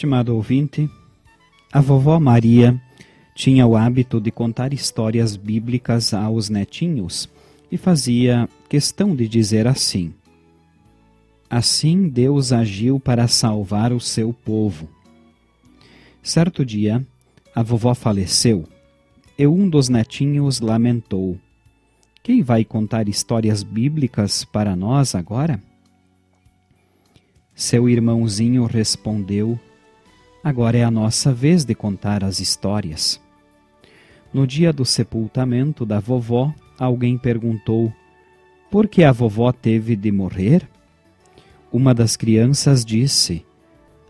Estimado ouvinte, a vovó Maria tinha o hábito de contar histórias bíblicas aos netinhos e fazia questão de dizer assim: Assim Deus agiu para salvar o seu povo. Certo dia, a vovó faleceu e um dos netinhos lamentou: Quem vai contar histórias bíblicas para nós agora? Seu irmãozinho respondeu: Agora é a nossa vez de contar as histórias. No dia do sepultamento da vovó, alguém perguntou: Por que a vovó teve de morrer? Uma das crianças disse: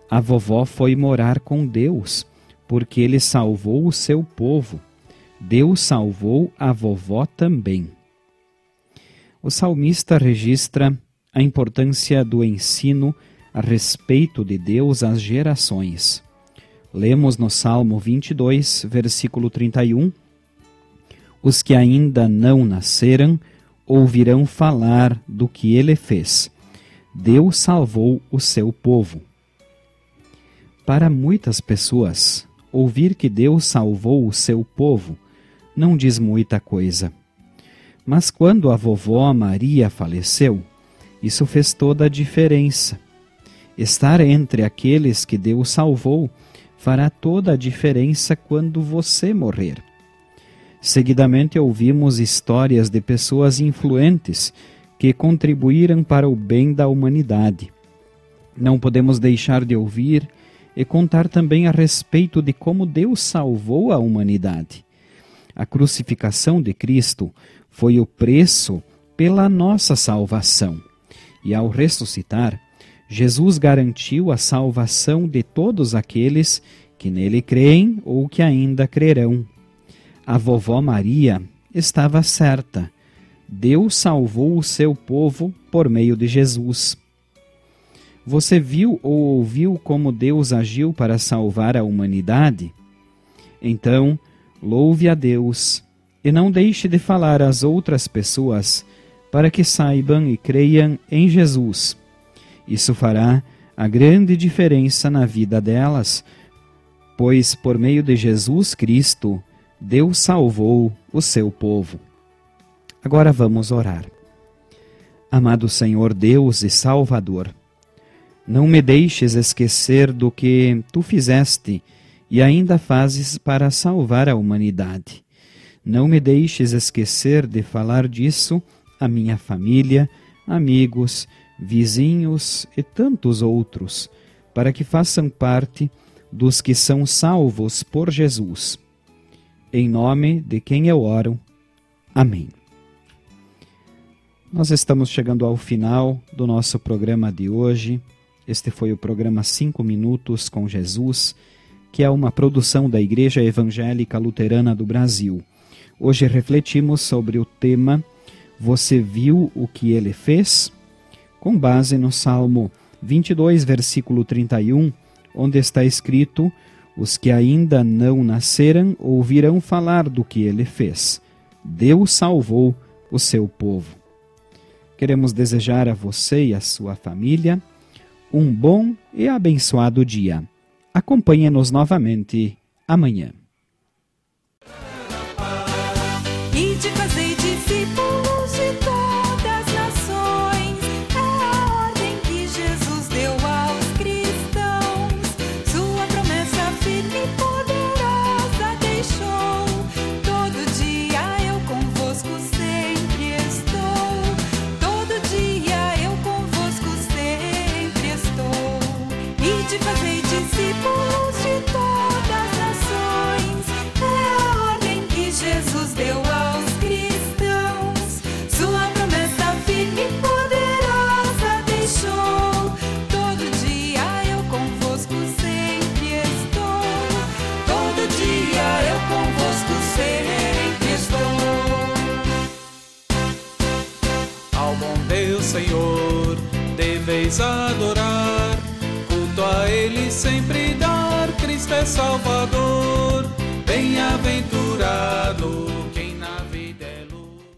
A vovó foi morar com Deus, porque ele salvou o seu povo. Deus salvou a vovó também. O salmista registra a importância do ensino a respeito de Deus às gerações. Lemos no Salmo 22, versículo 31: Os que ainda não nasceram ouvirão falar do que ele fez. Deus salvou o seu povo. Para muitas pessoas, ouvir que Deus salvou o seu povo não diz muita coisa. Mas quando a vovó Maria faleceu, isso fez toda a diferença Estar entre aqueles que Deus salvou fará toda a diferença quando você morrer. Seguidamente ouvimos histórias de pessoas influentes que contribuíram para o bem da humanidade. Não podemos deixar de ouvir e contar também a respeito de como Deus salvou a humanidade. A crucificação de Cristo foi o preço pela nossa salvação, e ao ressuscitar, Jesus garantiu a salvação de todos aqueles que nele creem ou que ainda crerão. A vovó Maria estava certa. Deus salvou o seu povo por meio de Jesus. Você viu ou ouviu como Deus agiu para salvar a humanidade? Então, louve a Deus e não deixe de falar às outras pessoas para que saibam e creiam em Jesus isso fará a grande diferença na vida delas, pois por meio de Jesus Cristo, Deus salvou o seu povo. Agora vamos orar. Amado Senhor Deus e Salvador, não me deixes esquecer do que tu fizeste e ainda fazes para salvar a humanidade. Não me deixes esquecer de falar disso à minha família, amigos, vizinhos e tantos outros, para que façam parte dos que são salvos por Jesus. Em nome de quem eu oro. Amém. Nós estamos chegando ao final do nosso programa de hoje. Este foi o programa 5 Minutos com Jesus, que é uma produção da Igreja Evangélica Luterana do Brasil. Hoje refletimos sobre o tema Você viu o que ele fez? Com base no Salmo 22, versículo 31, onde está escrito: Os que ainda não nasceram ouvirão falar do que ele fez. Deus salvou o seu povo. Queremos desejar a você e a sua família um bom e abençoado dia. Acompanhe-nos novamente amanhã. Deveis adorar, culto a Ele sempre dar, Cristo é Salvador, bem-aventurado